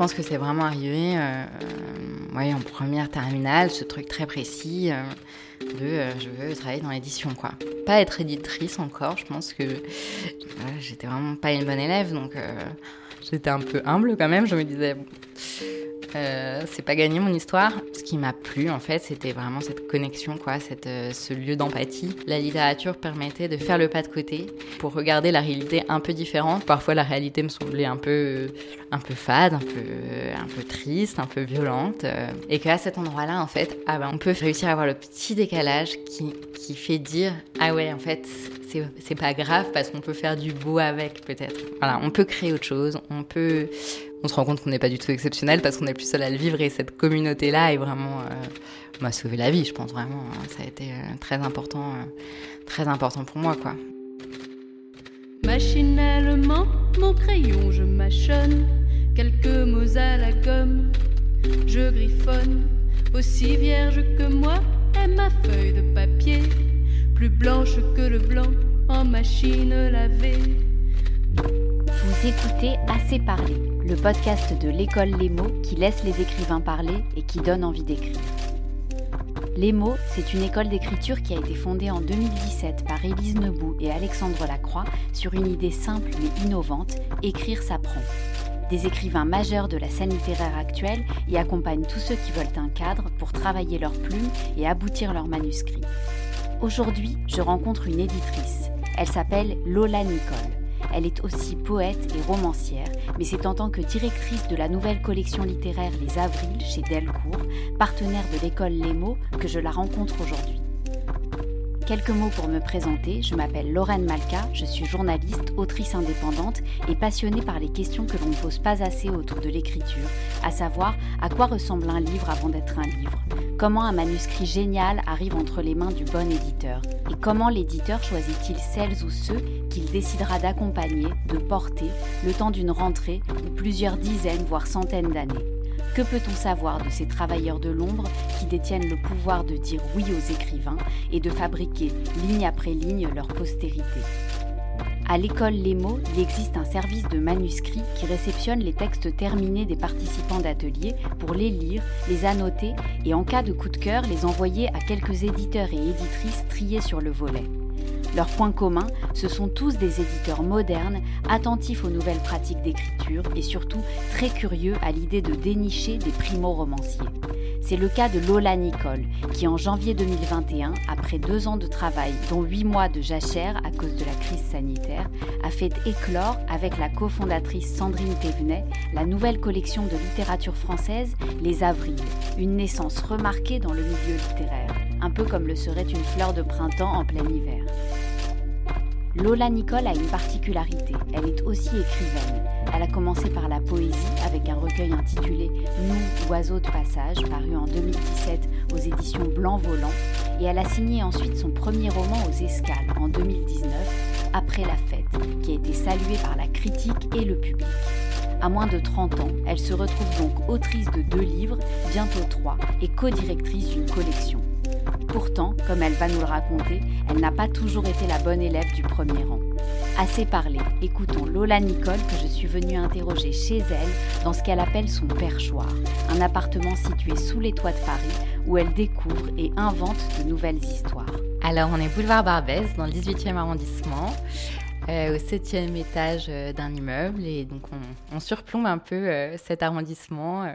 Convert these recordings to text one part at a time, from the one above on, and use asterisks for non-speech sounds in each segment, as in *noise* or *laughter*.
pense que c'est vraiment arrivé ouais, en première terminale, ce truc très précis de je veux travailler dans l'édition quoi. Pas être éditrice encore, je pense que j'étais vraiment pas une bonne élève donc j'étais un peu humble quand même, je me disais euh, c'est pas gagné mon histoire. Ce qui m'a plu en fait, c'était vraiment cette connexion, quoi, cette, euh, ce lieu d'empathie. La littérature permettait de faire le pas de côté pour regarder la réalité un peu différente. Parfois, la réalité me semblait un peu, un peu fade, un peu, un peu triste, un peu violente, euh, et qu'à cet endroit-là, en fait, ah ben, on peut réussir à avoir le petit décalage qui, qui fait dire ah ouais, en fait, c'est pas grave parce qu'on peut faire du beau avec peut-être. Voilà, on peut créer autre chose, on peut on se rend compte qu'on n'est pas du tout exceptionnel parce qu'on est plus seul à le vivre et cette communauté-là est vraiment euh, m'a sauvé la vie, je pense vraiment. Hein. Ça a été euh, très important, euh, très important pour moi, quoi. Machinalement, mon crayon, je mâchonne quelques mots à la gomme. Je griffonne, aussi vierge que moi est ma feuille de papier, plus blanche que le blanc en machine lavée. Vous écoutez Assez parler le podcast de l'école Les mots qui laisse les écrivains parler et qui donne envie d'écrire. Les mots, c'est une école d'écriture qui a été fondée en 2017 par Élise Nebout et Alexandre Lacroix sur une idée simple mais innovante, écrire s'apprend. Des écrivains majeurs de la scène littéraire actuelle y accompagnent tous ceux qui veulent un cadre pour travailler leurs plumes et aboutir leurs manuscrits. Aujourd'hui, je rencontre une éditrice. Elle s'appelle Lola Nicole. Elle est aussi poète et romancière, mais c'est en tant que directrice de la nouvelle collection littéraire Les Avrils chez Delcourt, partenaire de l'école Les Mots, que je la rencontre aujourd'hui. Quelques mots pour me présenter, je m'appelle Lorraine Malka, je suis journaliste, autrice indépendante et passionnée par les questions que l'on ne pose pas assez autour de l'écriture, à savoir à quoi ressemble un livre avant d'être un livre, comment un manuscrit génial arrive entre les mains du bon éditeur, et comment l'éditeur choisit-il celles ou ceux qu'il décidera d'accompagner, de porter, le temps d'une rentrée ou plusieurs dizaines voire centaines d'années? Que peut-on savoir de ces travailleurs de l'ombre qui détiennent le pouvoir de dire oui aux écrivains et de fabriquer ligne après ligne leur postérité? À l'école Les mots, il existe un service de manuscrits qui réceptionne les textes terminés des participants d'ateliers pour les lire, les annoter et en cas de coup de cœur les envoyer à quelques éditeurs et éditrices triés sur le volet. Leur point commun, ce sont tous des éditeurs modernes, attentifs aux nouvelles pratiques d'écriture et surtout très curieux à l'idée de dénicher des primo-romanciers. C'est le cas de Lola Nicole, qui en janvier 2021, après deux ans de travail, dont huit mois de jachère à cause de la crise sanitaire, a fait éclore avec la cofondatrice Sandrine Thévenet la nouvelle collection de littérature française, Les Avrils, une naissance remarquée dans le milieu littéraire, un peu comme le serait une fleur de printemps en plein hiver. Lola Nicole a une particularité, elle est aussi écrivaine. Elle a commencé par la poésie avec un recueil intitulé Nous, oiseaux de passage, paru en 2017 aux éditions Blanc Volant, et elle a signé ensuite son premier roman aux escales en 2019, Après la fête, qui a été salué par la critique et le public. À moins de 30 ans, elle se retrouve donc autrice de deux livres, bientôt trois, et co-directrice d'une collection. Pourtant, comme elle va nous le raconter, elle n'a pas toujours été la bonne élève du premier rang. Assez parlé, écoutons Lola Nicole que je suis venue interroger chez elle dans ce qu'elle appelle son perchoir, un appartement situé sous les toits de Paris où elle découvre et invente de nouvelles histoires. Alors on est boulevard Barbès dans le 18e arrondissement. Euh, au septième étage euh, d'un immeuble et donc on, surplombe un peu euh, cet arrondissement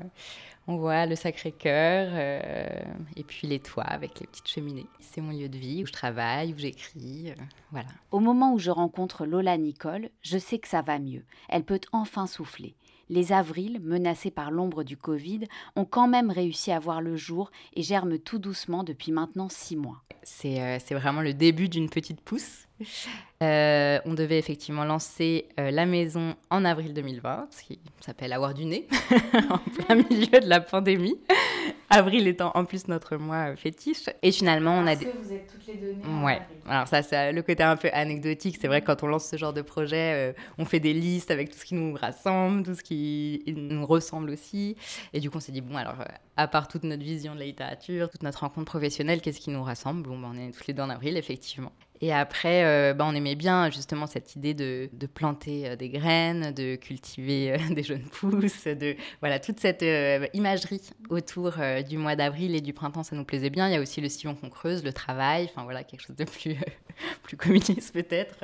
on voit le Sacré-Cœur euh, et puis les toits avec les petites cheminées. C'est mon lieu de vie où je travaille, où j'écris. Euh, voilà. Au moment où je rencontre Lola Nicole, je sais que ça va mieux. Elle peut enfin souffler. Les avrils, menacés par l'ombre du Covid, ont quand même réussi à voir le jour et germent tout doucement depuis maintenant six mois. C'est euh, vraiment le début d'une petite pousse. *laughs* Euh, on devait effectivement lancer euh, la maison en avril 2020, ce qui s'appelle avoir du nez, *laughs* en plein milieu de la pandémie. Avril étant en plus notre mois euh, fétiche. Et finalement, on a des. vous êtes toutes les données. Ouais. Alors, ça, c'est le côté un peu anecdotique. C'est vrai que quand on lance ce genre de projet, on fait des listes avec tout ce qui nous rassemble, tout ce qui nous ressemble aussi. Et du coup, on s'est dit, bon, alors, à part toute notre vision de la littérature, toute notre rencontre professionnelle, qu'est-ce qui nous rassemble? Bon, ben, on est tous les deux en avril, effectivement. Et après, euh, bah, on aimait bien justement cette idée de, planter euh, des graines, de cultiver euh, *laughs* des jeunes pousses, de voilà toute cette imagerie autour du mois d'avril et du printemps, ça nous plaisait bien. Il y a aussi le sillon qu'on creuse, le travail, enfin voilà quelque chose de plus *laughs* plus communiste peut-être.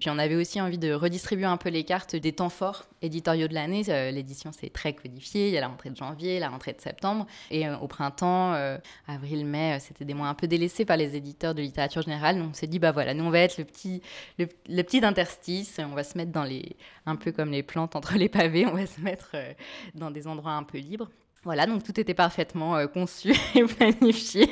Puis on avait aussi envie de redistribuer un peu les cartes des temps forts éditoriaux de l'année. L'édition c'est très codifié. Il y a la rentrée de janvier, la rentrée de septembre, et au printemps, avril-mai, c'était des mois un peu délaissés par les éditeurs de littérature générale. S'est dit, bah voilà, nous on va être le petit, le, petit interstice, on va se mettre dans les, un peu comme les plantes entre les pavés, on va se mettre euh, dans des endroits un peu libres. Voilà, donc tout était parfaitement euh, conçu *laughs* et planifié.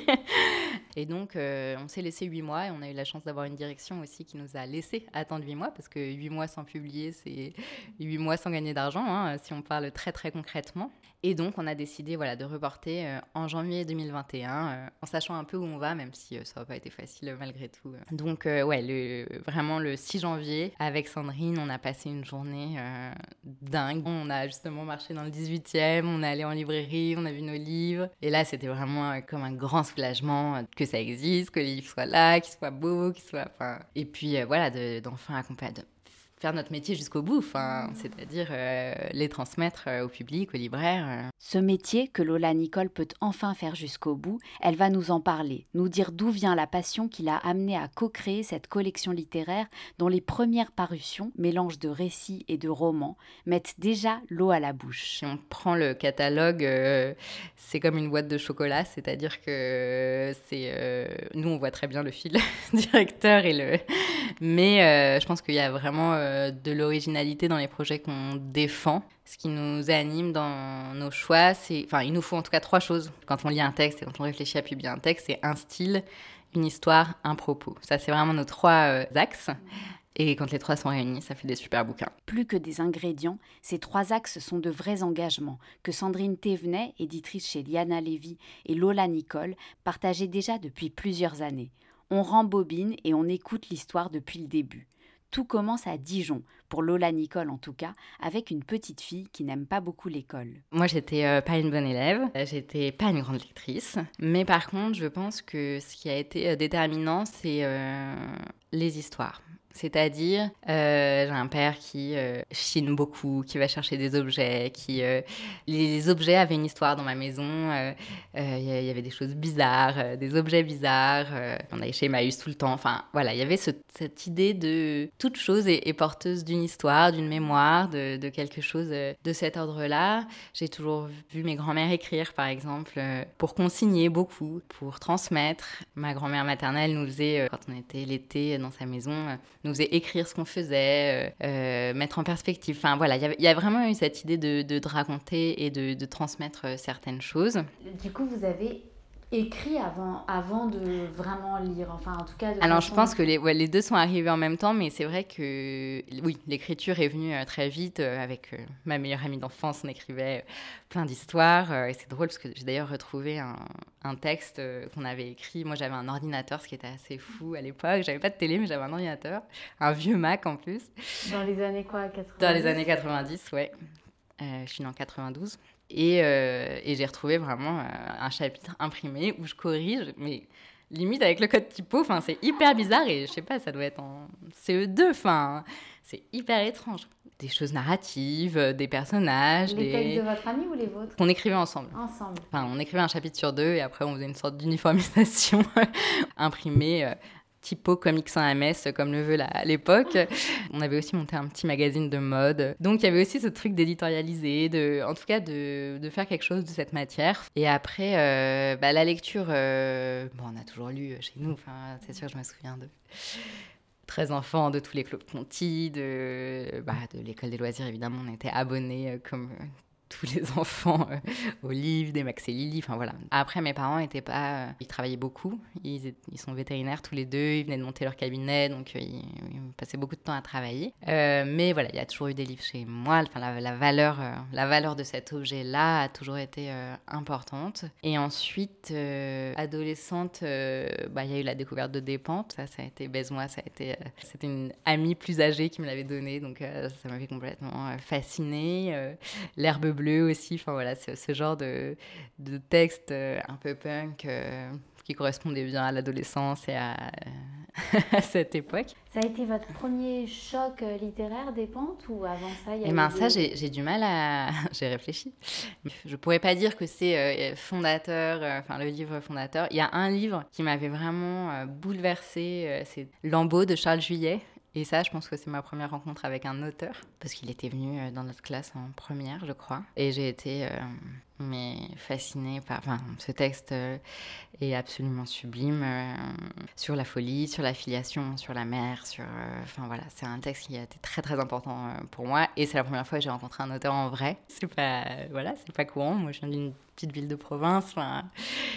Et donc, euh, on s'est laissé huit mois et on a eu la chance d'avoir une direction aussi qui nous a laissé attendre huit mois parce que huit mois sans publier, c'est huit mois sans gagner d'argent, hein, si on parle très très concrètement. Et donc, on a décidé voilà, de reporter euh, en janvier 2021, euh, en sachant un peu où on va, même si ça n'a pas été facile malgré tout. Donc, ouais, le, vraiment le 6 janvier, avec Sandrine, on a passé une journée dingue. On a justement marché dans le 18e, on est allé en librairie, on a vu nos livres. Et là, c'était vraiment comme un grand soulagement que ça existe, que les livres soient là, qu'ils soient beaux, qu'ils soient. Enfin, et puis euh, voilà, d'enfin accompagner, faire notre métier jusqu'au bout, enfin, c'est-à-dire euh, les transmettre euh, au public, aux libraires. Euh. Ce métier que Lola Nicole peut enfin faire jusqu'au bout, elle va nous en parler, nous dire d'où vient la passion qui l'a amenée à co-créer cette collection littéraire dont les premières parutions, mélange de récits et de romans, mettent déjà l'eau à la bouche. Si on prend le catalogue, c'est comme une boîte de chocolat, c'est-à-dire que c'est nous on voit très bien le fil *laughs* directeur et le, mais je pense qu'il y a vraiment de l'originalité dans les projets qu'on défend. Ce qui nous anime dans nos choix, c'est, enfin, il nous faut en tout cas trois choses quand on lit un texte et quand on réfléchit à publier un texte, c'est un style, une histoire, un propos. Ça, c'est vraiment nos trois euh, axes. Et quand les trois sont réunis, ça fait des super bouquins. Plus que des ingrédients, ces trois axes sont de vrais engagements que Sandrine Thévenet, éditrice chez Liana Lévy, et Lola Nicole partageaient déjà depuis plusieurs années. On rembobine et on écoute l'histoire depuis le début. Tout commence à Dijon, pour Lola Nicole en tout cas, avec une petite fille qui n'aime pas beaucoup l'école. Moi, j'étais euh, pas une bonne élève, euh, j'étais pas une grande lectrice, mais par contre, je pense que ce qui a été euh, déterminant, c'est les histoires. C'est-à-dire, euh, j'ai un père qui euh, chine beaucoup, qui va chercher des objets, qui euh, les objets avaient une histoire dans ma maison. Il y avait des choses bizarres, des objets bizarres. on allait chez Emmaüs tout le temps. Enfin, voilà, il y avait cette idée de toute chose est, porteuse d'une histoire, d'une mémoire, de, de, quelque chose de cet ordre-là. J'ai toujours vu mes grands-mères écrire, par exemple, pour consigner beaucoup, pour transmettre. Ma grand-mère maternelle nous faisait, quand on était l'été dans sa maison, nous faisait écrire ce qu'on faisait, euh, euh, mettre en perspective. Enfin voilà, il y, a vraiment eu cette idée de, de, raconter et de, transmettre euh, certaines choses. Du coup, vous avez écrit avant, avant de vraiment lire Enfin, en tout cas. Alors, je pense que les, les deux sont arrivés en même temps, mais c'est vrai que oui, l'écriture est venue euh, très vite. Euh, avec euh, ma meilleure amie d'enfance, on écrivait plein d'histoires. et c'est drôle parce que j'ai d'ailleurs retrouvé un, un texte qu'on avait écrit. Moi, j'avais un ordinateur, ce qui était assez fou à l'époque. J'avais pas de télé, mais j'avais un ordinateur, un vieux Mac en plus. Dans les années quoi 90 Dans les années 90, ouais. je suis née en 92. Euh, et, j'ai retrouvé vraiment euh, un chapitre imprimé où je corrige, mais limite avec le code typo, enfin c'est hyper bizarre et je sais pas, ça doit être en CE2, enfin c'est hyper étrange. Des choses narratives, euh, des personnages. Les textes de votre ami ou les vôtres? On écrivait ensemble. Ensemble. Enfin, on écrivait un chapitre sur deux et après on faisait une sorte d'uniformisation *laughs* imprimée typo comics sans MS comme le veut à l'époque. *laughs* On avait aussi monté un petit magazine de mode. Donc il y avait aussi ce truc d'éditorialiser, de, en tout cas de, de, faire quelque chose de cette matière. Et après, euh, bah, la lecture, euh, bon, on a toujours lu chez nous, enfin, c'est sûr, je me souviens de 13 enfants, de tous les clubs Conti, de, bah, de l'école des loisirs, évidemment, on était abonnés euh, comme tous les *laughs* enfants euh, Olive, des Max et Lily, enfin voilà. Après, mes parents étaient pas. Euh, ils travaillaient beaucoup. Ils, sont vétérinaires tous les deux. Ils venaient de monter leur cabinet, donc euh, ils, passaient beaucoup de temps à travailler. mais voilà, il y a toujours eu des livres chez moi. Enfin, la, valeur, la valeur de cet objet-là a toujours été importante. Et ensuite, adolescente, bah, il y a eu la découverte de Dépente. Ça, ça a été baise-moi. Ça a été. C'était une amie plus âgée qui me l'avait donné, donc ça m'avait complètement fascinée. L'herbe bleu aussi. Enfin voilà, ce genre de, de texte un peu punk qui correspondait bien à l'adolescence et à, *laughs* à, cette époque. Ça a été votre premier choc littéraire des pentes ou avant ça il y a Eh ben ça, j'ai du mal à... *laughs* j'ai réfléchi. Je pourrais pas dire que c'est fondateur, enfin le livre fondateur. Il y a un livre qui m'avait vraiment bouleversée, c'est Lambeau de Charles Juillet. Et ça, je pense que c'est ma première rencontre avec un auteur, parce qu'il était venu euh, dans notre classe en première, je crois. Et j'ai été euh, mais fascinée par... Enfin, ce texte euh, est absolument sublime sur la folie, sur la filiation, sur la mère, sur... Enfin voilà, c'est un texte qui a été très très important pour moi. Et c'est la première fois que j'ai rencontré un auteur en vrai. C'est pas... Voilà, c'est pas courant. Moi, je viens d'une petite ville de province.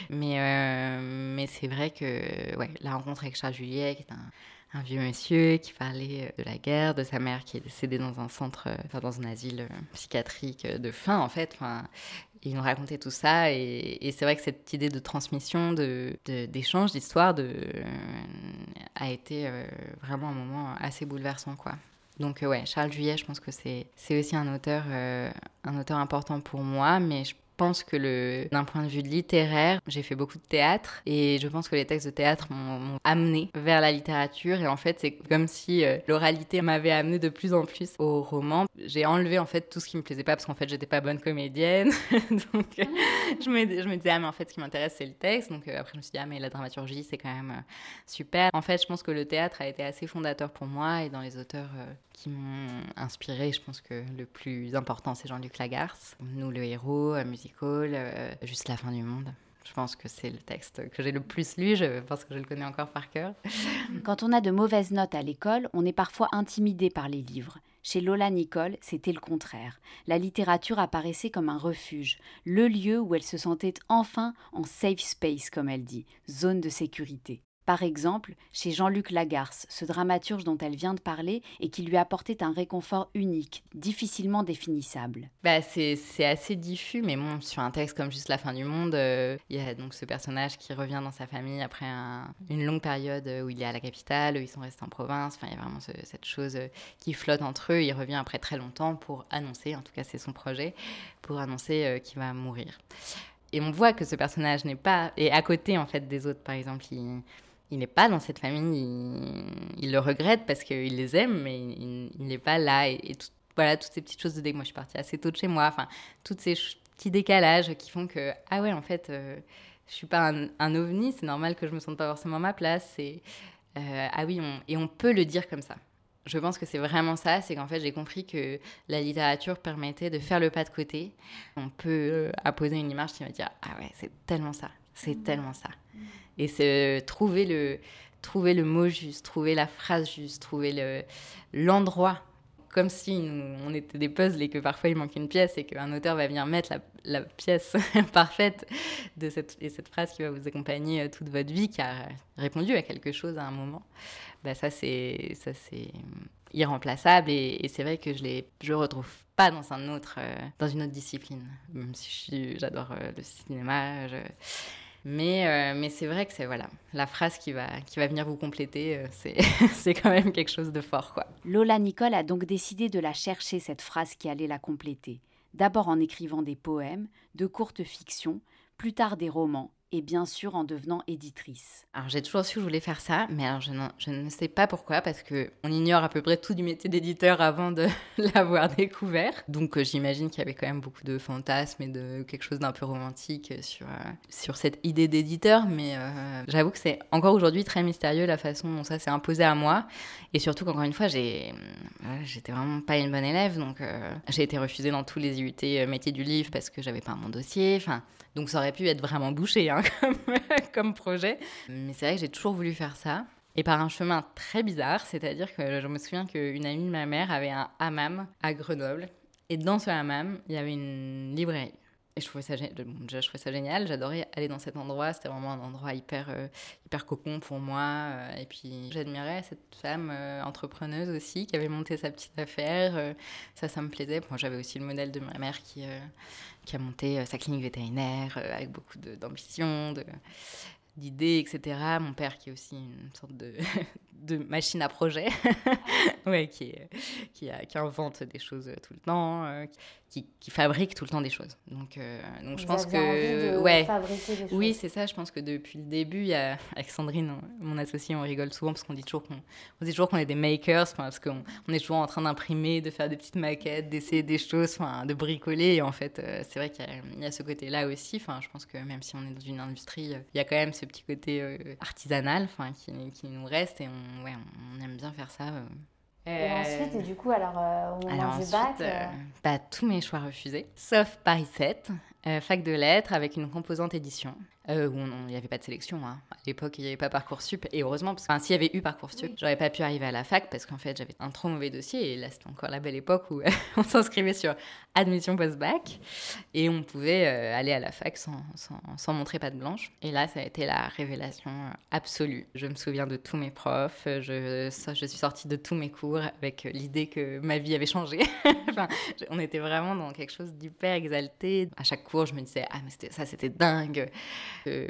Mais, mais c'est vrai que ouais, la rencontre avec Charles Juliet, qui est un un vieux monsieur qui parlait euh, de la guerre, de sa mère qui est décédée dans un centre, euh, enfin dans un asile euh, psychiatrique de faim en fait. Enfin, il nous racontait tout ça et, c'est vrai que cette idée de transmission, de, d'échange, d'histoire, de, a été vraiment un moment assez bouleversant quoi. Donc ouais, Charles Juillet, je pense que c'est, aussi un auteur, un auteur important pour moi, mais je que d'un point de vue littéraire, j'ai fait beaucoup de théâtre et je pense que les textes de théâtre m'ont, amené vers la littérature et en fait c'est comme si euh, l'oralité m'avait amené de plus en plus au roman. J'ai enlevé en fait tout ce qui me plaisait pas parce qu'en fait j'étais pas bonne comédienne *laughs* donc je, me, je me disais ah mais en fait ce qui m'intéresse c'est le texte donc euh, après je me suis dit ah mais la dramaturgie c'est quand même euh, super. En fait je pense que le théâtre a été assez fondateur pour moi et dans les auteurs qui m'ont inspiré je pense que le plus important c'est Jean-Luc Lagarce. Nous le héros, musique euh, juste la fin du monde. Je pense que c'est le texte que j'ai le plus lu, je pense que je le connais encore par cœur. Quand on a de mauvaises notes à l'école, on est parfois intimidé par les livres. Chez Lola Nicole, c'était le contraire. La littérature apparaissait comme un refuge, le lieu où elle se sentait enfin en safe space, comme elle dit, zone de sécurité. Par exemple, chez Jean-Luc Lagarce, ce dramaturge dont elle vient de parler et qui lui apportait un réconfort unique, difficilement définissable. Bah, c'est, assez diffus, mais bon, sur un texte comme Juste la fin du monde, euh, il y a donc ce personnage qui revient dans sa famille après une longue période où il est à la capitale, où ils sont restés en province. Enfin, il y a vraiment cette chose qui flotte entre eux. Il revient après très longtemps pour annoncer, en tout cas c'est son projet, pour annoncer euh, qu'il va mourir. Et on voit que ce personnage n'est pas... Et à côté, en fait, des autres, par exemple, il il n'est pas dans cette famille, il, le regrette parce qu'il les aime, mais il n'est pas là. Et, voilà, toutes ces petites choses de dès que moi je suis partie assez tôt de chez moi, enfin, tous ces petits décalages qui font que, ah ouais, en fait, euh, je suis pas un, ovni, c'est normal que je me sente pas forcément à ma place. Et, euh, ah oui, et on peut le dire comme ça. Je pense que c'est vraiment ça, c'est qu'en fait j'ai compris que la littérature permettait de faire le pas de côté. On peut euh, apposer une image qui va dire ah ouais c'est tellement ça, c'est tellement ça. Et c'est trouver le, trouver le mot juste, trouver la phrase juste, trouver l'endroit. comme si on était des puzzles et que parfois il manque une pièce et qu'un auteur va venir mettre la, pièce *laughs* parfaite de cette, et cette phrase qui va vous accompagner euh, toute votre vie, qui a répondu à quelque chose à un moment. Bah ça, c'est ça c'est irremplaçable et, c'est vrai que je ne je retrouve pas dans un autre euh, dans une autre discipline même si j'adore euh, le cinéma mais, euh, mais c'est vrai que c'est voilà, la phrase qui va, qui va venir vous compléter, euh, *laughs* c'est quand même quelque chose de fort. Quoi. Lola Nicole a donc décidé de la chercher, cette phrase qui allait la compléter. D'abord en écrivant des poèmes, de courtes fictions, plus tard des romans, et bien sûr en devenant éditrice. Alors j'ai toujours su que je voulais faire ça, mais alors je, je ne sais pas pourquoi, parce que on ignore à peu près tout du métier d'éditeur avant de *laughs* l'avoir découvert. Donc euh, j'imagine qu'il y avait quand même beaucoup de fantasmes et de quelque chose d'un peu romantique sur, euh, sur cette idée d'éditeur, mais euh, j'avoue que c'est encore aujourd'hui très mystérieux la façon dont ça s'est imposé à moi, et surtout qu'encore une fois j'ai j'étais vraiment pas une bonne élève, donc j'ai été refusée dans tous les IUT métiers du livre parce que j'avais pas mon dossier, enfin donc ça aurait pu être vraiment bouché hein, *laughs* comme, projet. Mais c'est vrai que j'ai toujours voulu faire ça. Et par un chemin très bizarre, c'est-à-dire que je me souviens qu'une amie de ma mère avait un hammam à Grenoble. Et dans ce hammam, il y avait une librairie. Et je trouvais ça, génial. J'adorais aller dans cet endroit. C'était vraiment un endroit hyper, euh, hyper cocon pour moi. Euh, et puis, j'admirais cette femme euh, entrepreneuse aussi qui avait monté sa petite affaire. ça, ça me plaisait. J'avais aussi le modèle de ma mère qui, qui a monté sa clinique vétérinaire avec beaucoup d'ambition. D'idées, etc. Mon père qui est aussi une sorte de, *laughs* de machine à projet, *laughs* ouais, qui, est, qui, qui, invente des choses tout le temps, euh, qui, qui, fabrique tout le temps des choses. Donc, euh, donc je pense que... ouais, Oui, c'est ça, je pense que depuis le début, il y a, avec Sandrine, mon associé, on rigole souvent parce qu'on dit toujours qu'on on dit toujours qu'on est des makers, parce qu'on on est toujours en train d'imprimer, de faire des petites maquettes, d'essayer des choses, de bricoler. Et en fait, euh, c'est vrai qu'il y, y, a ce côté-là aussi. Enfin, je pense que même si on est dans une industrie, il y a quand même ce petit côté artisanal qui, qui nous reste et on ouais, on aime bien faire ça. Euh. Et ensuite, et du coup, alors euh, au moment du bac euh, bah, Tous mes choix refusés, sauf Paris 7, fac de lettres avec une composante édition. Euh, où il n'y avait pas de sélection. Hein. À l'époque, il n'y avait pas Parcoursup. Et heureusement, parce que s'il y avait eu Parcoursup, oui. j'aurais pas pu arriver à la fac parce qu'en fait, j'avais un trop mauvais dossier. Et là, c'était encore la belle époque où *laughs* on s'inscrivait sur admission post-bac et on pouvait euh, aller à la fac sans, sans, sans, montrer patte blanche. Et là, ça a été la révélation absolue. Je me souviens de tous mes profs. Je, je suis sortie de tous mes cours avec l'idée que ma vie avait changé. *laughs* enfin, on était vraiment dans quelque chose d'hyper exalté. À chaque cours, je me disais, ah, mais ça, c'était dingue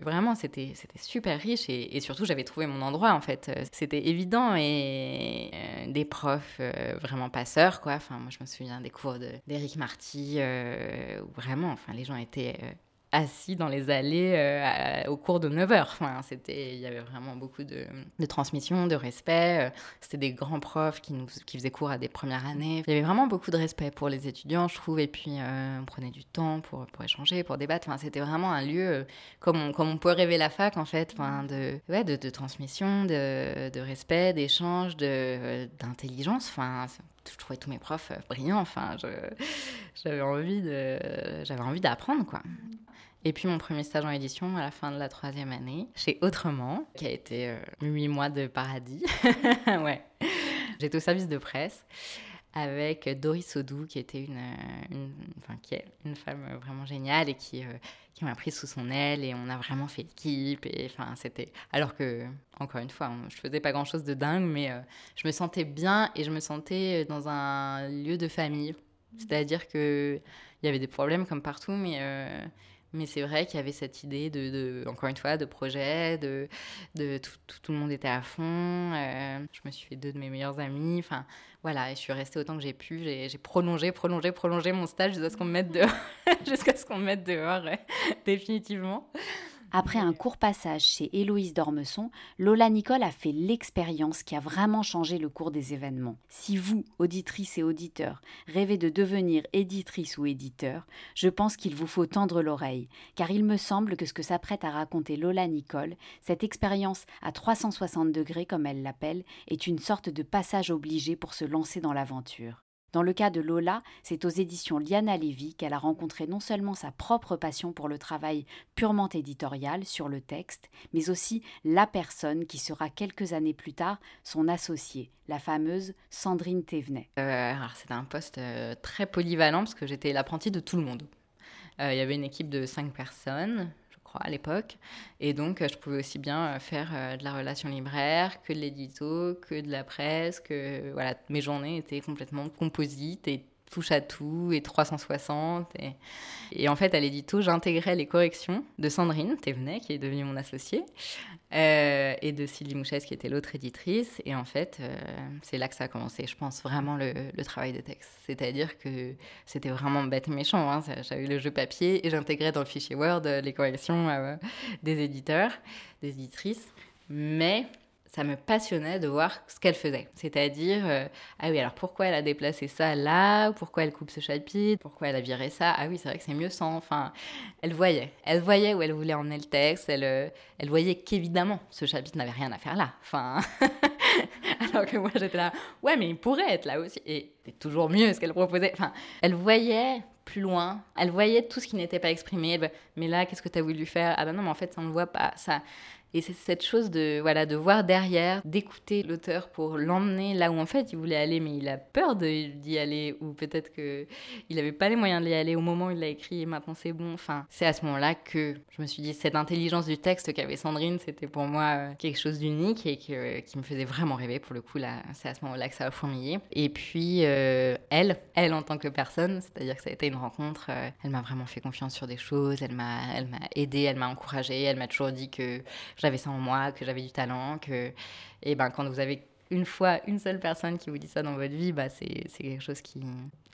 vraiment, c'était super riche et, surtout, j'avais trouvé mon endroit en fait. C'était évident et euh, des profs euh, vraiment passeurs, quoi. Enfin, moi, je me souviens des cours d'Éric Marty euh, où vraiment, enfin, les gens étaient assis dans les allées euh, au cours de 9 heures. Enfin, c'était, il y avait vraiment beaucoup de, de transmission, de respect. Euh, c'était des grands profs qui, nous, qui faisaient cours à des premières années. Il y avait vraiment beaucoup de respect pour les étudiants, je trouve. Et puis, euh, on prenait du temps pour, pour échanger, pour débattre. Enfin, c'était vraiment un lieu comme, on, comme on peut rêver la fac, en fait, enfin, de, ouais, de, de transmission, de, de respect, d'échange, d'intelligence. Enfin, je trouvais tous mes profs brillants. Enfin, j'avais envie de, j'avais envie d'apprendre, quoi. Et puis mon premier stage en édition à la fin de la troisième année, chez Autrement, qui a été euh, huit mois de paradis. *laughs* ouais. J'étais au service de presse avec Doris Odou, qui était une, une, enfin, qui est une femme vraiment géniale et qui, euh, qui m'a prise sous son aile et on a vraiment fait équipe. Et enfin, c'était alors que encore une fois, je faisais pas grand chose de dingue, mais euh, je me sentais bien et je me sentais dans un lieu de famille. C'est-à-dire que il y avait des problèmes comme partout, mais mais c'est vrai qu'il y avait cette idée de, encore une fois, de projet, de, de tout, tout, le monde était à fond. Euh, je me suis fait deux de mes meilleurs amis. Enfin, voilà, et je suis restée autant que j'ai pu. J'ai prolongé, prolongé, prolongé mon stage jusqu'à ce qu'on me mette dehors, *laughs* jusqu'à ce qu'on me mette dehors, *laughs* définitivement. Après un court passage chez Héloïse Dormesson, Lola Nicole a fait l'expérience qui a vraiment changé le cours des événements. Si vous, auditrices et auditeurs, rêvez de devenir éditrice ou éditeur, je pense qu'il vous faut tendre l'oreille, car il me semble que ce que s'apprête à raconter Lola Nicole, cette expérience à 360 degrés comme elle l'appelle, est une sorte de passage obligé pour se lancer dans l'aventure. Dans le cas de Lola, c'est aux éditions Liana Lévy qu'elle a rencontré non seulement sa propre passion pour le travail purement éditorial sur le texte, mais aussi la personne qui sera quelques années plus tard son associée, la fameuse Sandrine Thévenet. Euh, c'était un poste euh, très polyvalent parce que j'étais l'apprentie de tout le monde. Euh, il y avait une équipe de cinq personnes, à l'époque. Et donc, euh, je pouvais aussi bien euh, faire euh, de la relation libraire que de l'édito, que de la presse, que voilà, mes journées étaient complètement composites et touche à tout et 360. Et, en fait, à l'édito, j'intégrais les corrections de Sandrine Thévenet, qui est devenue mon associée, euh, et de Sylvie Mouchès, qui était l'autre éditrice. Et en fait, euh, c'est là que ça a commencé, je pense, vraiment le, travail de texte. C'est-à-dire que c'était vraiment bête méchant. Hein. J'avais le jeu papier et j'intégrais dans le fichier Word les corrections euh, des éditeurs, des éditrices. Mais ça me passionnait de voir ce qu'elle faisait. C'est-à-dire, euh, ah oui, alors pourquoi elle a déplacé ça là? Pourquoi elle coupe ce chapitre? Pourquoi elle a viré ça? Ah oui, c'est vrai que c'est mieux sans. Enfin, elle voyait. Elle voyait où elle voulait emmener le texte. Elle, euh, elle voyait qu'évidemment, ce chapitre n'avait rien à faire là. Enfin. *laughs* alors que moi, j'étais là, ouais, mais il pourrait être là aussi. Et c'était toujours mieux ce qu'elle proposait. Enfin, elle voyait plus loin. Elle voyait tout ce qui n'était pas exprimé. Mais là, qu'est-ce que tu as voulu faire? Ah ben non, mais en fait, ça ne voit pas. Ça, Et c'est cette chose de, voilà, de voir derrière, d'écouter l'auteur pour l'emmener là où en fait il voulait aller, mais il a peur d'y aller, ou peut-être qu'il n'avait pas les moyens d'y aller au moment où il l'a écrit et maintenant c'est bon. Enfin, c'est à ce moment-là que je me suis dit, cette intelligence du texte qu'avait Sandrine, c'était pour moi euh, quelque chose d'unique et que, qui me faisait vraiment rêver. Pour le coup, là, c'est à ce moment-là que ça a fourmillé. Et puis, euh, elle, elle en tant que personne, c'est-à-dire que ça a été une rencontre, euh, elle m'a vraiment fait confiance sur des choses, elle m'a, elle m'a aidée, elle m'a encouragée, elle m'a toujours dit que j'avais ça en moi, que j'avais du talent, que, et ben, quand vous avez une fois une seule personne qui vous dit ça dans votre vie, bah c'est quelque chose qui,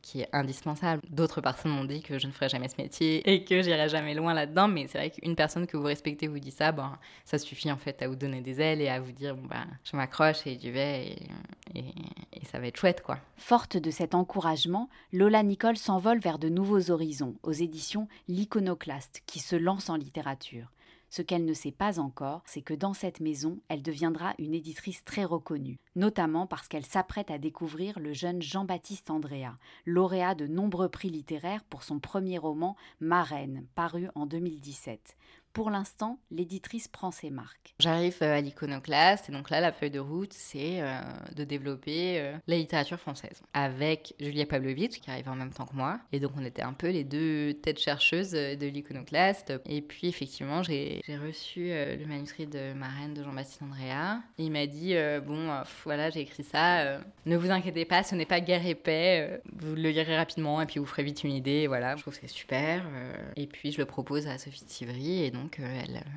qui est indispensable. D'autres personnes m'ont dit que je ne ferais jamais ce métier et que j'irai jamais loin là-dedans, mais c'est vrai qu'une personne que vous respectez vous dit ça, bon, ça suffit en fait à vous donner des ailes et à vous dire, bon, bah, je m'accroche et j'y vais et, et, ça va être chouette, quoi. Forte de cet encouragement, Lola Nicole s'envole vers de nouveaux horizons aux éditions L'Iconoclaste, qui se lance en littérature. Ce qu'elle ne sait pas encore, c'est que dans cette maison, elle deviendra une éditrice très reconnue, notamment parce qu'elle s'apprête à découvrir le jeune Jean-Baptiste Andrea, lauréat de nombreux prix littéraires pour son premier roman Marraine, paru en 2017. Pour l'instant, l'éditrice prend ses marques. J'arrive euh, à l'iconoclaste et donc là, la feuille de route, c'est euh, de développer euh, la littérature française avec Julia Pavlovitch qui arrive en même temps que moi. Et donc, on était un peu les deux têtes chercheuses de l'iconoclaste. Et puis, effectivement, j'ai reçu le manuscrit de Marraine de Jean-Baptiste Andrea. il m'a dit Bon, voilà, j'ai écrit ça. ne vous inquiétez pas, ce n'est pas guerre et paix. vous le lirez rapidement et puis vous ferez vite une idée. Voilà, je trouve que c'est super. et puis, je le propose à Sophie de Sivry. Et donc,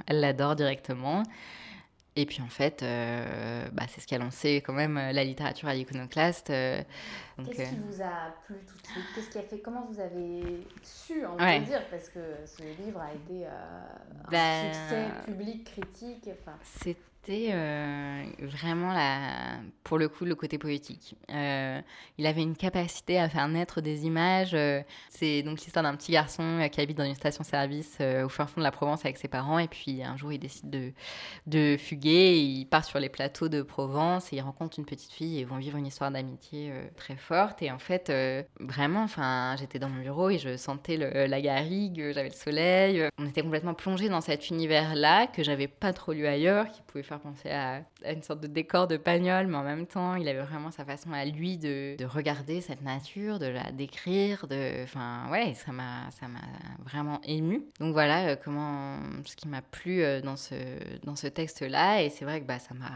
elle l'adore directement. Et puis en fait, euh, bah, c'est ce qui a lancé quand même euh, la littérature à l'iconoclaste. Euh, Qu'est-ce qui vous a plu tout de suite? Qu'est-ce qui a fait Comment vous avez su, on va dire, parce que ce livre a été un ben, succès public, critique. Enfin... C'était euh, vraiment la, pour le coup le côté poétique. Euh, il avait une capacité à faire naître des images. Euh, c'est donc l'histoire d'un petit garçon qui habite dans une station-service au fin fond de la Provence avec ses parents et puis un jour il décide de, de fuguer. Il part sur les plateaux de Provence et il rencontre une petite fille et vont vivre une histoire d'amitié très forte. Et en fait, vraiment, enfin, j'étais dans mon bureau et je sentais le, la garrigue, j'avais le soleil. On était complètement plongé dans cet univers-là que j'avais pas trop lu ailleurs, qui pouvait faire penser à, une sorte de décor de Pagnol, mais en même temps, il avait vraiment sa façon à lui de, de regarder cette nature, de la décrire, de, enfin, ouais, ça m'a, ça m'a vraiment ému. Donc voilà, euh, comment, ce qui m'a plu euh, dans ce, dans ce texte-là, et c'est vrai que bah, ça m'a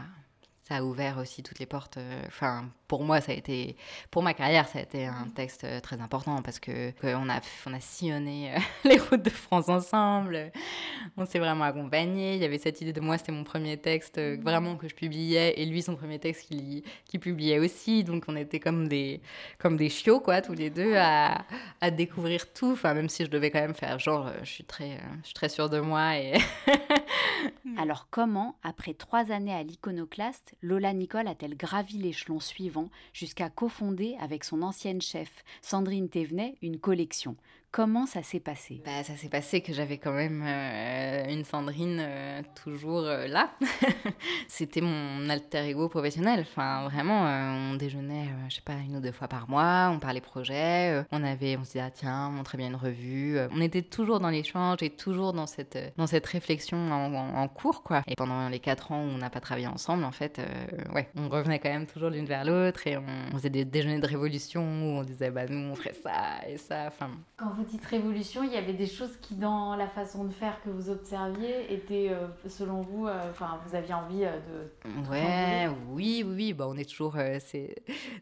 ça a ouvert aussi toutes les portes. Euh, enfin, pour moi, ça a été, pour ma carrière, ça a été un texte euh, très important parce que, on a, on a sillonné euh, *laughs* les routes de France ensemble. On s'est vraiment accompagnés. Il y avait cette idée de moi, c'était mon premier texte vraiment que je publiais et lui son premier texte qu'il qui publiait aussi. Donc on était comme des, comme des chiots quoi, tous les deux à, à découvrir tout. Enfin, même si je devais quand même faire genre, je suis très, je suis très sûre de moi et *laughs* Alors comment, après trois années à l'iconoclaste, Lola Nicole a-t-elle gravi l'échelon suivant? Jusqu'à cofonder avec son ancienne chef, Sandrine Thévenet, une collection Comment ça s'est passé? Bah, Ça s'est passé que j'avais quand même euh, une Sandrine euh, toujours euh, là. *laughs* C'était mon alter ego professionnel. Enfin, vraiment, on déjeunait, je sais pas, une ou deux fois par mois, on parlait projet, on avait, on se disait, ah, tiens, on très bien une revue. on était toujours dans l'échange et toujours dans cette, dans cette réflexion en, cours, quoi. Et pendant les quatre ans où on n'a pas travaillé ensemble, en fait, ouais, on revenait quand même toujours l'une vers l'autre et on, faisait des déjeuners de révolution où on disait, bah, nous, on ferait ça et ça. Enfin, vous dites révolution, il y avait des choses qui, dans la façon de faire que vous observiez, étaient, euh, selon vous, euh, enfin, vous aviez envie euh, de. Ouais, oui, oui, oui. Bah, on est toujours. c'est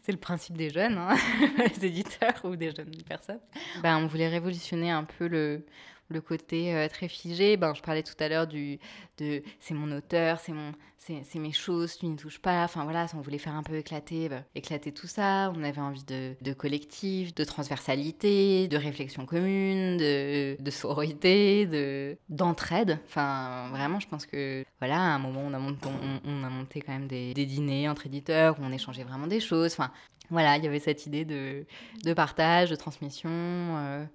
le principe des jeunes, hein, *laughs* les éditeurs ou des jeunes personnes. Bah, on voulait révolutionner un peu le le côté euh, très figé. Ben, je parlais tout à l'heure du de c'est mon auteur, c'est mon c'est mes choses, tu n'y touches pas. Enfin voilà, on voulait faire un peu éclater ben, éclater tout ça. On avait envie de, de collectif, de transversalité, de réflexion commune, de, de sororité, de d'entraide. Enfin vraiment, je pense que voilà, à un moment on a monté, on, a monté quand même des, des dîners entre éditeurs où on échangeait vraiment des choses. Enfin voilà, il y avait cette idée de, de partage, de transmission. Euh,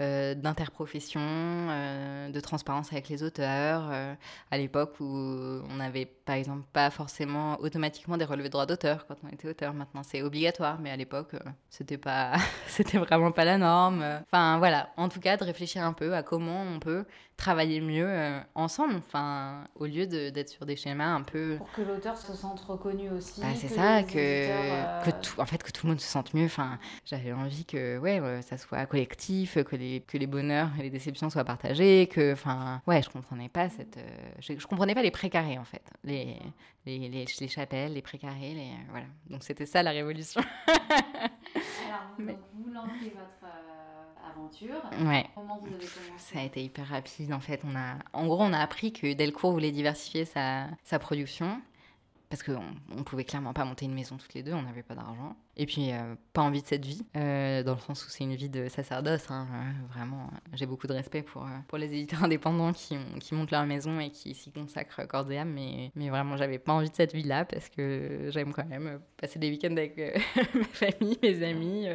euh, d'interprofession, euh, de transparence avec les auteurs, euh, à l'époque où on n'avait par exemple pas forcément automatiquement des relevés de droits d'auteur quand on était auteur. Maintenant c'est obligatoire, mais à l'époque c'était pas, *laughs* c'était vraiment pas la norme. Enfin voilà, en tout cas de réfléchir un peu à comment on peut travailler mieux euh, ensemble, enfin, au lieu d'être sur des schémas un peu... Pour que l'auteur se sente reconnu aussi. Bah, c'est ça, que, euh, que, tout, en fait, que tout le monde se sente mieux. Enfin, j'avais envie que ouais, ça soit collectif, que les, que les bonheurs et les déceptions soient partagés, que, enfin, ouais, je comprenais pas cette... je, je, comprenais pas les précarés, en fait. Les, les, les, les chapelles, les précarés, les, voilà. Donc c'était ça la révolution. *laughs* Alors, vous, lancez votre euh, aventure. Ouais. Comment vous avez commencé Ça a été hyper rapide en fait. On a, en gros, on a appris que Delcourt voulait diversifier sa, sa production parce qu'on ne pouvait clairement pas monter une maison toutes les deux, on n'avait pas d'argent. Et puis, euh, pas envie de cette vie, euh, dans le sens où c'est une vie de sacerdoce. Hein, vraiment, j'ai beaucoup de respect pour, pour les éditeurs *laughs* indépendants qui, qui montent leur maison et qui s'y consacrent corps et âme. Mais, mais vraiment, j'avais pas envie de cette vie-là parce que j'aime quand même passer des week-ends avec *laughs* ma famille, mes amis,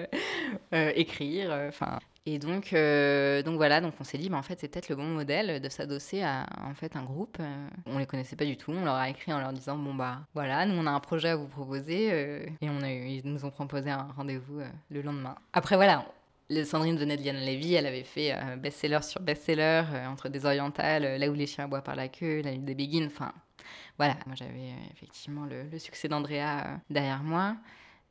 écrire. Enfin, et donc, euh, donc voilà, donc on s'est dit, bah, en fait, c'est peut-être le bon modèle de s'adosser à en fait un groupe. Euh, on les connaissait pas du tout. On leur a écrit en leur disant, bon bah voilà, nous on a un projet à vous proposer, euh, et on a ils nous ont proposé un rendez-vous le lendemain. Après voilà. Le Sandrine venait de Liane Lévy, elle avait fait best-seller sur best-seller, entre des orientales, là où les chiens aboient par la queue, la ville des béguines, enfin voilà. Moi j'avais effectivement le, succès d'Andrea derrière moi.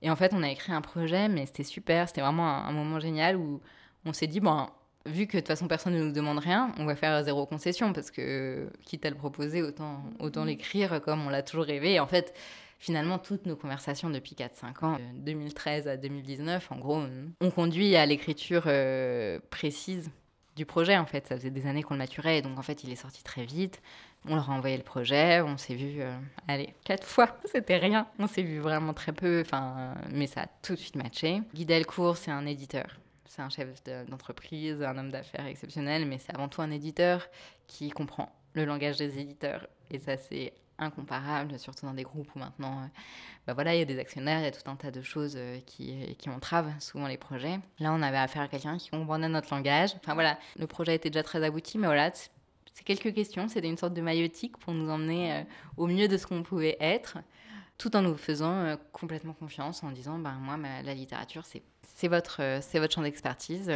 Et en fait, on a écrit un projet, mais c'était super, c'était vraiment un moment génial où on s'est dit, bon, vu que de toute façon personne ne nous demande rien, on va faire zéro concession parce que quitte à le proposer, autant, autant l'écrire comme on l'a toujours rêvé. Et en fait, finalement, toutes nos conversations depuis 4-5 ans, de 2013 à 2019, en gros, on conduit à l'écriture euh, précise du projet. En fait, ça faisait des années qu'on le maturait, et donc en fait, il est sorti très vite. On leur a envoyé le projet, on s'est vu, euh, allez, quatre fois, *laughs* c'était rien. On s'est vu vraiment très peu, enfin, mais ça a tout de suite matché. Guy Delcourt, c'est un éditeur c'est un chef d'entreprise, un homme d'affaires exceptionnel, mais c'est avant tout un éditeur qui comprend le langage des éditeurs. Et ça, c'est incomparable, surtout dans des groupes où maintenant, bah voilà, il y a des actionnaires, il y a tout un tas de choses euh, qui, qui entravent souvent les projets. Là, on avait affaire à quelqu'un qui comprenait notre langage. Enfin voilà, le projet était déjà très abouti, mais voilà, c'est quelques questions, c'était une sorte de maillotique pour nous emmener euh, au mieux de ce qu'on pouvait être tout en nous faisant complètement confiance, en disant, ben moi, la littérature, c'est c'est votre, euh, c'est votre champ d'expertise.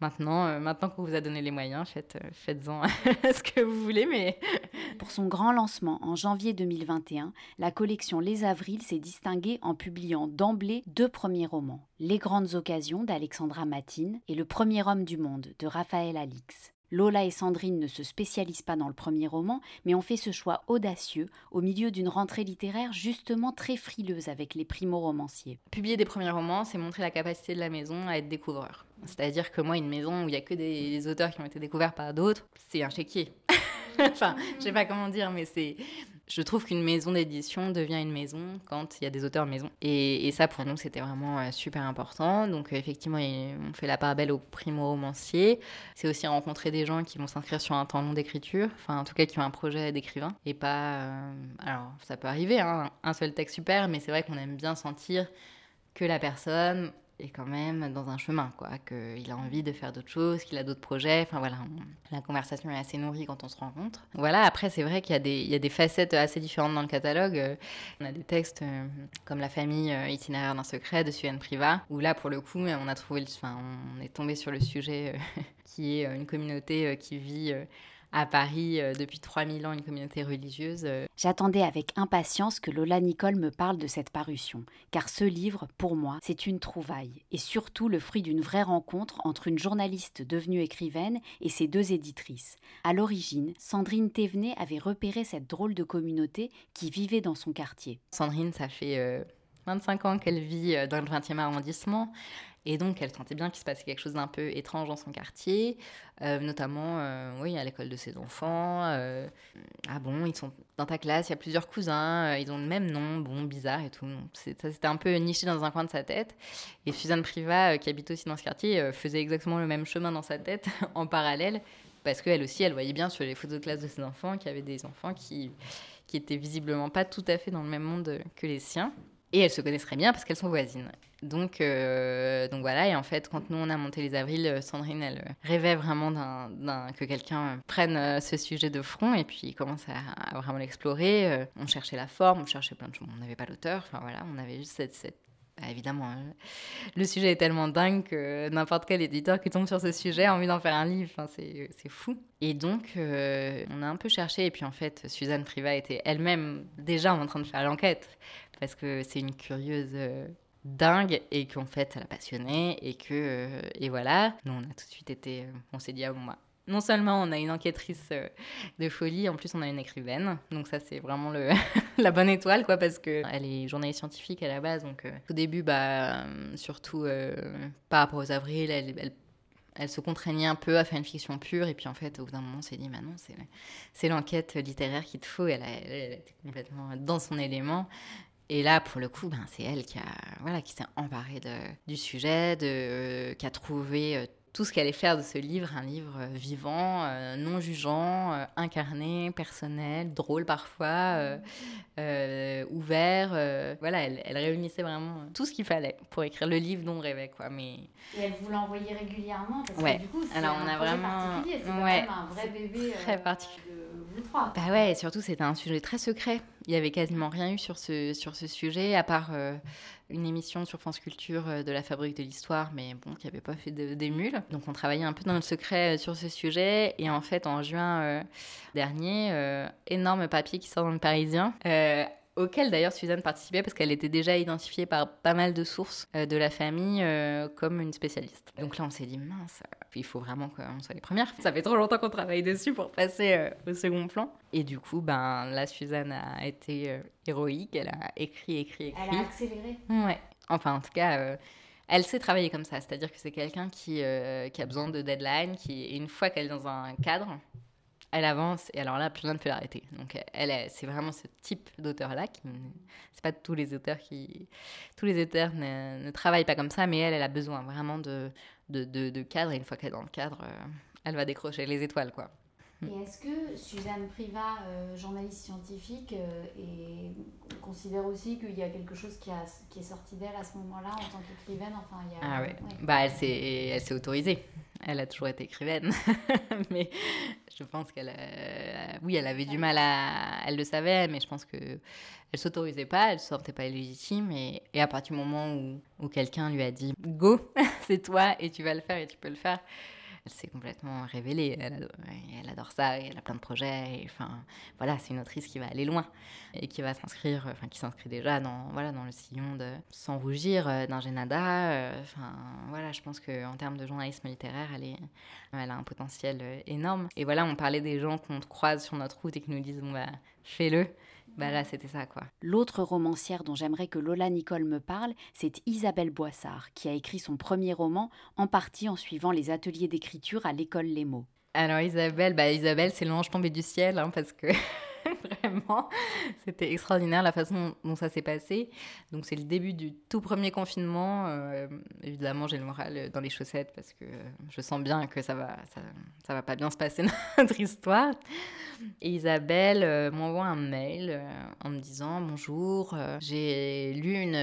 Maintenant, euh, maintenant qu'on vous a donné les moyens, faites, euh, faites-en *laughs* ce que vous voulez. *laughs* Pour son grand lancement en janvier 2021, la collection Les Avrils s'est distinguée en publiant d'emblée deux premiers romans Les Grandes Occasions d'Alexandra Matine et Le Premier Homme du Monde de Raphaël Alix. Lola et Sandrine ne se spécialisent pas dans le premier roman, mais ont fait ce choix audacieux au milieu d'une rentrée littéraire justement très frileuse avec les primo-romanciers. Publier des premiers romans, c'est montrer la capacité de la maison à être découvreur. C'est-à-dire que moi, une maison où il n'y a que des, auteurs qui ont été découverts par d'autres, c'est un chéquier. *laughs* enfin, je sais pas comment dire, mais c'est. Je trouve qu'une maison d'édition devient une maison quand il y a des auteurs maison. Et, ça, pour nous, c'était vraiment euh, super important. Donc, euh, effectivement, on fait la part belle aux primo-romanciers. C'est aussi rencontrer des gens qui vont s'inscrire sur un temps long d'écriture, enfin, en tout cas, qui ont un projet d'écrivain. Et pas. Euh, alors, ça peut arriver, hein, un seul texte super, mais c'est vrai qu'on aime bien sentir que la personne est quand même dans un chemin, quoi, qu'il a envie de faire d'autres choses, qu'il a d'autres projets. Enfin voilà, la conversation est assez nourrie quand on se rencontre. Voilà, après c'est vrai qu'il y, a des, il y a des facettes assez différentes dans le catalogue. On a des textes euh, comme La famille euh, itinéraire d'un secret de Suzanne Priva, où là pour le coup on a trouvé, enfin on est tombé sur le sujet euh, *laughs* qui est une communauté qui vit à Paris euh, depuis 3000 ans une communauté religieuse. Euh. J'attendais avec impatience que Lola Nicole me parle de cette parution, car ce livre, pour moi, c'est une trouvaille, et surtout le fruit d'une vraie rencontre entre une journaliste devenue écrivaine et ses deux éditrices. À l'origine, Sandrine Thévenet avait repéré cette drôle de communauté qui vivait dans son quartier. Sandrine, ça fait... 25 euh, ans qu'elle vit dans le 20e arrondissement. Et donc, elle sentait bien qu'il se passait quelque chose d'un peu étrange dans son quartier, euh, notamment, euh, oui, à l'école de ses enfants. Euh, ah bon, ils sont dans ta classe, il y a plusieurs cousins, ils ont le même nom, bon, bizarre et tout. Ça, c'était un peu niché dans un coin de sa tête. Et Suzanne Priva, qui habite aussi dans ce quartier, faisait exactement le même chemin dans sa tête, *laughs* en parallèle, parce qu'elle aussi, elle voyait bien sur les photos de classe de ses enfants qu'il y avait des enfants qui, qui étaient visiblement pas tout à fait dans le même monde que les siens. Et elles se connaissent très bien parce qu'elles sont voisines. Donc, euh, donc voilà, et en fait, quand nous on a monté les avrils, euh, Sandrine, elle euh, rêvait vraiment que quelqu'un prenne ce sujet de front et puis commence à, vraiment l'explorer. On cherchait la forme, on cherchait plein de choses. On n'avait pas l'auteur, enfin voilà, on avait juste cette, bah, évidemment, hein. le sujet est tellement dingue que n'importe quel éditeur qui tombe sur ce sujet a envie d'en faire un livre. Enfin, c'est fou. Et donc, on a un peu cherché. Et puis, en fait, Suzanne Priva était elle-même déjà en train de faire l'enquête. Parce que c'est une curieuse dingue. Et qu'en fait, ça l'a passionnée. Et que, euh, et voilà. Nous, on a tout de suite été. on s'est dit, ah bon, bah, non seulement on a une enquêtrice euh, de folie, en plus on a une écrivaine. Donc ça c'est vraiment le *laughs* la bonne étoile quoi parce que elle est journaliste scientifique à la base. Donc euh, au début bah surtout euh, par rapport aux avril, elle, elle, se contraignait un peu à faire une fiction pure et puis en fait au bout d'un moment on s'est dit bah non c'est l'enquête littéraire qu'il te faut. Elle, elle, était complètement dans son élément. Et là, pour le coup, ben, c'est elle qui a, voilà, qui s'est emparée de, du sujet, de, qui a trouvé tout ce qu'elle allait faire de ce livre, un livre euh, vivant, euh, non jugeant, euh, incarné, personnel, drôle parfois, ouvert. voilà, elle, réunissait vraiment tout ce qu'il fallait pour écrire le livre dont on rêvait. Quoi. Mais... Et elle vous l'envoyait régulièrement parce ouais. que du coup, c'est un on a vraiment... C'est ouais. un vrai bébé très particulier. de vous trois. Bah ouais, et surtout c'était un sujet très secret. Il y avait quasiment rien eu sur ce, sur ce sujet, à part une émission sur France Culture euh, de la Fabrique de l'Histoire, mais bon, qui n'avait pas fait des mules. Donc on travaillait un peu dans le secret euh, sur ce sujet. Et en fait, en juin euh, dernier, énorme papier qui sort dans le Parisien auquel d'ailleurs Suzanne participait parce qu'elle était déjà identifiée par pas mal de sources de la famille comme une spécialiste. Donc là, on s'est dit, mince, il faut vraiment qu'on soit les premières. Ça fait trop longtemps qu'on travaille dessus pour passer au second plan. Et du coup, ben, là, Suzanne a été héroïque, elle a écrit, écrit, écrit. Elle a accéléré. Ouais. Enfin, en tout cas, elle sait travailler comme ça. C'est-à-dire que c'est quelqu'un qui, qui a besoin de deadline, qui, une fois qu'elle est dans un cadre, elle avance et alors là, plus rien ne peut l'arrêter. Donc elle, c'est vraiment ce type d'auteur-là. Qui, c'est pas tous les auteurs qui, tous les auteurs ne, travaillent pas comme ça, mais elle, elle a besoin vraiment de, de, de, cadre. Et une fois qu'elle est dans le cadre, euh, elle va décrocher les étoiles, quoi. Et est-ce que Suzanne Priva, euh, journaliste scientifique, euh, et considère aussi qu'il y a quelque chose qui, a, qui est sorti d'elle à ce moment-là en tant qu'écrivaine? Enfin, il y a... Ah ouais. Bah, elle s'est, autorisée. Elle a toujours été écrivaine. *laughs* mais je pense qu'elle... oui, elle avait du mal à... Elle le savait, mais je pense que elle s'autorisait pas, elle se sentait pas légitime. Et, et à partir du moment où, où quelqu'un lui a dit « Go, *laughs* c'est toi et tu vas le faire et tu peux le faire », elle s'est complètement révélée. Elle adore, elle adore, ça et elle a plein de projets. enfin, voilà, c'est une autrice qui va aller loin et qui va s'inscrire, enfin, qui s'inscrit déjà dans, voilà, dans le sillon de Sans rougir euh, d'un Génada. Euh, enfin, voilà, je pense qu'en termes de journalisme littéraire, elle, est, elle a un potentiel euh, énorme. Et voilà, on parlait des gens qu'on croise sur notre route et qui nous disent, bon, bah, fais-le. Bah là, c'était ça, quoi. L'autre romancière dont j'aimerais que Lola Nicole me parle, c'est Isabelle Boissard, qui a écrit son premier roman en partie en suivant les ateliers d'écriture à l'école Les Mots. Alors Isabelle, bah Isabelle, c'est l'ange tombé du ciel, hein, parce que *laughs* *laughs* vraiment, c'était extraordinaire la façon dont ça s'est passé. Donc c'est le début du tout premier confinement. Euh, évidemment, j'ai le moral dans les chaussettes parce que je sens bien que ça va, ça, va pas bien se passer *laughs* notre histoire. Et Isabelle euh, m'envoie un mail euh, en me disant bonjour, j'ai lu une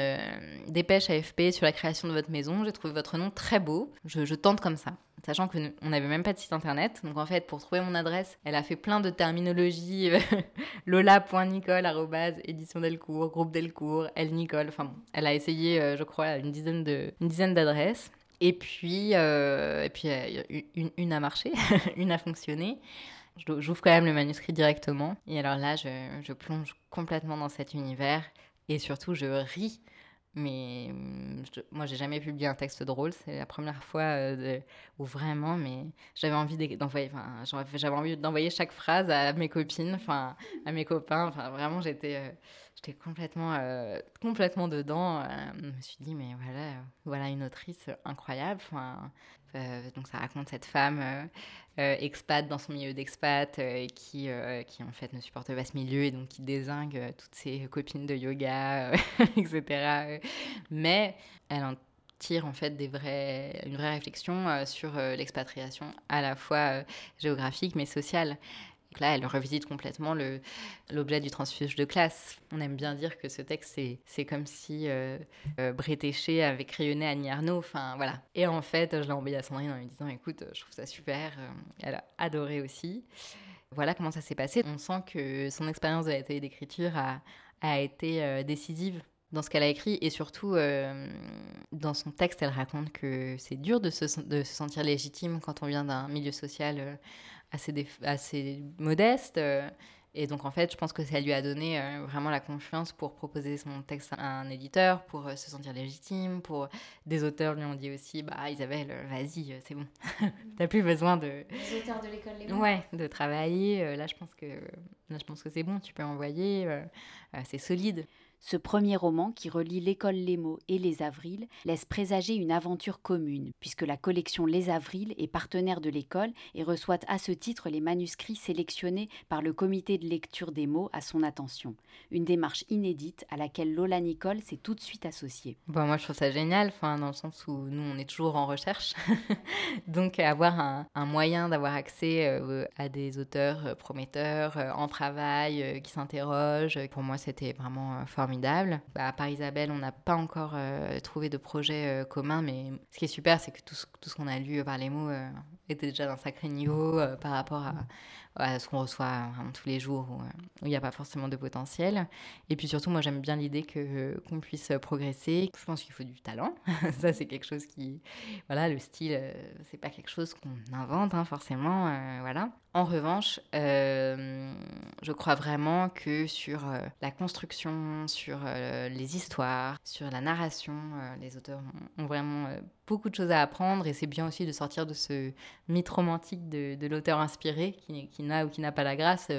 dépêche AFP sur la création de votre maison. J'ai trouvé votre nom très beau. Je tente comme ça sachant qu'on n'avait même pas de site internet. Donc en fait, pour trouver mon adresse, elle a fait plein de terminologie *laughs* lola.nicole, édition Delcourt, groupe Delcourt, elle Nicole. Enfin bon, elle a essayé, euh, je crois, une dizaine de, une dizaine d'adresses. Et puis, euh, et puis euh, une, une, a marché, *laughs* une a fonctionné. J'ouvre quand même le manuscrit directement. Et alors là, je, je plonge complètement dans cet univers. Et surtout, je ris mais je, moi j'ai jamais publié un texte drôle. C'est la première fois euh, où vraiment mais j'avais envie d'envoyer j'avais envie d'envoyer chaque phrase à mes copines enfin à mes copains. Enfin vraiment j'étais euh, complètement euh, complètement dedans. Je me suis dit mais voilà voilà une autrice incroyable. Enfin donc ça raconte cette femme expat dans son milieu d'expat qui qui en fait ne supporte pas ce milieu et donc qui désingue toutes ses copines de yoga *laughs* etc mais elle en tire en fait des vrais, une vraie réflexion euh, sur euh, l'expatriation à la fois euh, géographique mais sociale. Là, elle revisite complètement l'objet du transfuge de classe. On aime bien dire que ce texte, c'est comme si euh, Bretéché avait crayonné Annie Arnaud. Enfin, voilà. Et en fait, je l'ai envoyé à Sandrine en lui disant Écoute, je trouve ça super. Elle a adoré aussi. Voilà comment ça s'est passé. On sent que son expérience de l'atelier d'écriture a, a été décisive dans ce qu'elle a écrit et surtout dans son texte, elle raconte que c'est dur de se, sentir légitime quand on vient d'un milieu social assez, assez modeste. Et donc, en fait, je pense que ça lui a donné euh, vraiment la confiance pour proposer son texte à un éditeur, pour euh, se sentir légitime, pour des auteurs lui ont dit aussi, bah Isabelle, euh, vas-y, c'est bon, *laughs* t'as plus besoin de... Les auteurs de l'école Les Ouais, de travailler. là, je pense que, là, je pense que c'est bon, tu peux envoyer, c'est solide. Ce premier roman, qui relie l'école Les Mots et Les Avrils, laisse présager une aventure commune, puisque la collection Les Avrils est partenaire de l'école et reçoit à ce titre les manuscrits sélectionnés par le comité de lecture des mots à son attention. Une démarche inédite à laquelle Lola Nicole s'est tout de suite associée. Bon, moi, je trouve ça génial, dans le sens où nous, on est toujours en recherche. *laughs* Donc, avoir un, moyen d'avoir accès euh, à des auteurs euh, prometteurs, euh, en travail, qui s'interrogent, pour moi, c'était vraiment formidable bah, par Isabelle, on n'a pas encore euh, trouvé de projet euh, commun, mais ce qui est super, c'est que tout ce, tout ce qu'on a lu par les mots euh, était déjà d'un sacré niveau par rapport à, ce qu'on reçoit tous les jours où il n'y a pas forcément de potentiel. Et puis surtout, moi, j'aime bien l'idée que qu'on puisse progresser. Je pense qu'il faut du talent. *laughs* Ça, c'est quelque chose qui, voilà, le style, c'est pas quelque chose qu'on invente hein, forcément, voilà. En revanche, je crois vraiment que sur la construction, sur euh, les histoires, sur la narration. Euh, les auteurs ont, vraiment euh, beaucoup de choses à apprendre et c'est bien aussi de sortir de ce mythe romantique de, l'auteur inspiré qui, n'a ou qui n'a pas la grâce.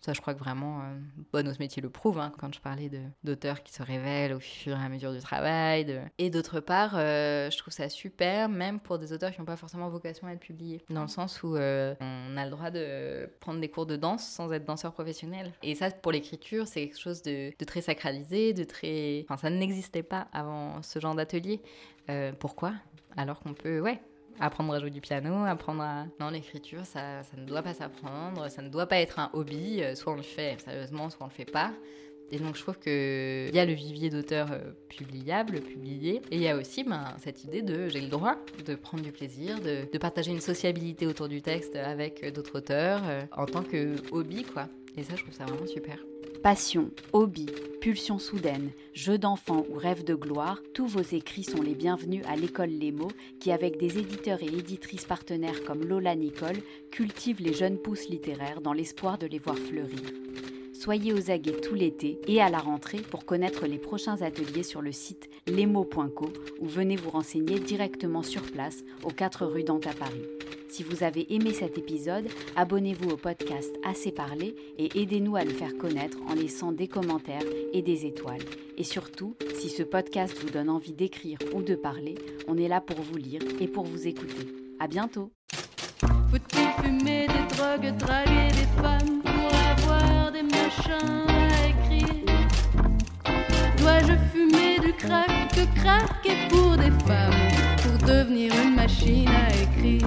Ça, je crois que vraiment, euh, bon, métier le prouve, hein, quand je parlais d'auteurs qui se révèlent au fur et à mesure du travail. Et d'autre part, euh, je trouve ça super, même pour des auteurs qui n'ont pas forcément vocation à être publiés. Dans le sens où euh, on a le droit de prendre des cours de danse sans être danseur professionnel. Et ça, pour l'écriture, c'est quelque chose de, de, très sacralisé, de très... Enfin, ça n'existait pas avant ce genre d'atelier. Euh, pourquoi? Alors qu'on peut, ouais, apprendre à jouer du piano, apprendre à... Non, l'écriture, ça, ça ne doit pas s'apprendre, ça ne doit pas être un hobby, euh, soit on le fait sérieusement, soit on le fait pas. Et donc je trouve qu'il y a le vivier d'auteurs euh, publiables, publiés, et il y a aussi ben, cette idée de j'ai le droit de prendre du plaisir, de, de, partager une sociabilité autour du texte avec d'autres auteurs euh, en tant que hobby, quoi. Et ça, je trouve ça vraiment super. Passion, hobby, pulsion soudaine, jeu d'enfant ou rêve de gloire, tous vos écrits sont les bienvenus à l'école Les Mots qui, avec des éditeurs et éditrices partenaires comme Lola Nicole, cultive les jeunes pousses littéraires dans l'espoir de les voir fleurir. Soyez aux aguets tout l'été et à la rentrée pour connaître les prochains ateliers sur le site lesmots.co ou venez vous renseigner directement sur place aux 4 rue Dante à Paris. Si vous avez aimé cet épisode, abonnez-vous au podcast Assez parlé et aidez-nous à le faire connaître en laissant des commentaires et des étoiles. Et surtout, si ce podcast vous donne envie d'écrire ou de parler, on est là pour vous lire et pour vous écouter. À bientôt! Dois-je fumer du crack que pour des femmes pour devenir une machine à écrire?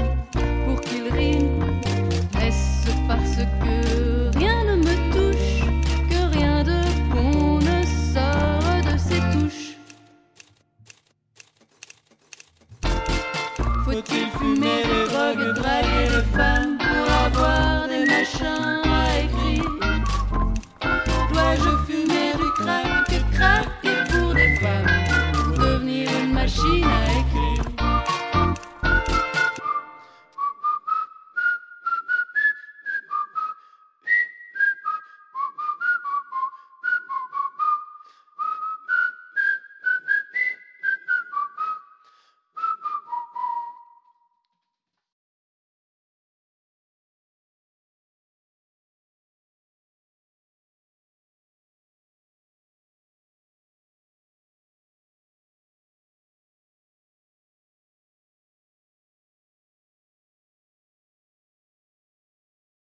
fumer